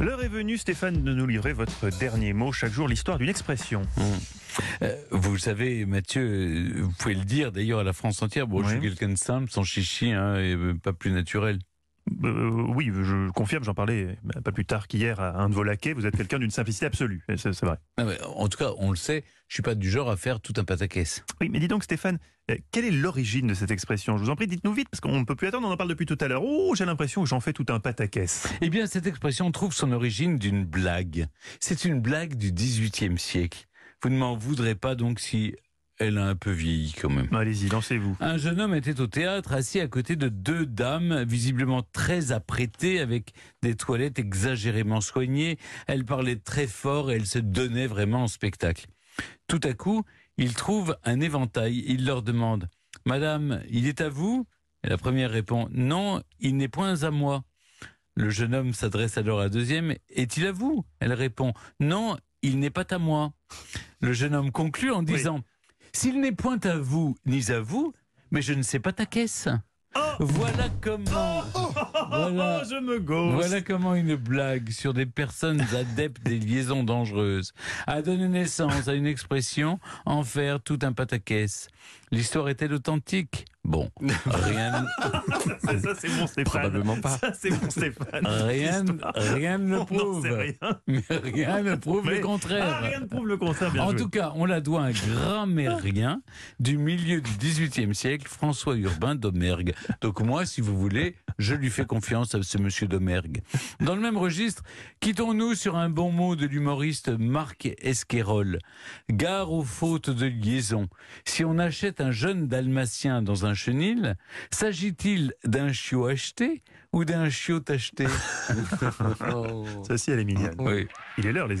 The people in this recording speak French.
L'heure est venue, Stéphane, de nous livrer votre dernier mot. Chaque jour, l'histoire d'une expression. Euh, vous savez, Mathieu, euh, vous pouvez le dire d'ailleurs à la France entière. Bon, je suis Oui. quelqu'un de simple, sans chichi, hein, et euh, pas plus naturel. Euh, oui, je confirme, j'en parlais bah, pas plus tard qu'hier à un de vos laquais. Vous êtes quelqu'un d'une simplicité absolue. C'est vrai. Mais en tout cas, on le sait, je suis pas du genre à faire tout un pataquès. Oui, mais dis donc, Stéphane, euh, quelle est l'origine de cette expression? Je vous en prie, dites-nous vite, parce qu'on ne peut plus attendre, on en parle depuis tout à l'heure. Oh, j'ai l'impression que j'en fais tout un pataquès. Eh bien, cette expression trouve son origine d'une blague. C'est une blague du XVIIIe siècle. Vous ne m'en voudrez pas donc si elle a un peu vieilli quand même. Allez-y, lancez-vous. Un jeune homme était au théâtre assis à côté de deux dames visiblement très apprêtées avec des toilettes exagérément soignées. Elles parlaient très fort et elles se donnaient vraiment en spectacle. Tout à coup, il trouve un éventail. Il leur demande Madame, il est à vous? Et la première répond Non, il n'est point à moi. Le jeune homme s'adresse alors à la deuxième Est-il à vous? Elle répond Non, il n'est pas à moi. Le jeune homme conclut en disant S'il n'est point à vous ni à vous, mais je ne sais pas ta caisse. Voilà comment. Voilà. Oh, je me gauche. Voilà comment une blague sur des personnes adeptes des liaisons dangereuses a donné naissance à une expression en faire tout un pataquès. L'histoire est-elle authentique? Bon, rien, Ça, ça, c'est bon, Stéphane. Probablement pas. Ça, c'est bon, Stéphane. rien, rien ne On prouve. rien. Mais rien ne prouve Mais- le contraire. Ah, rien ne prouve le contraire, bien En joué. tout cas, on la doit à un grammairien du milieu du XVIIIe siècle, François Urbain d'Omergue. Donc moi, si vous voulez, je lui fais confiance à ce monsieur d'Omergue. Dans le même registre, quittons-nous sur un bon mot de l'humoriste Marc Esquerol. Gare aux fautes de liaison. Si on achète un jeune dalmatien dans un chenil, s'agit-il d'un chiot acheté ou d'un chiot acheté? Oh. Ça aussi, elle est mignonne. Oui. Il est l'heure, les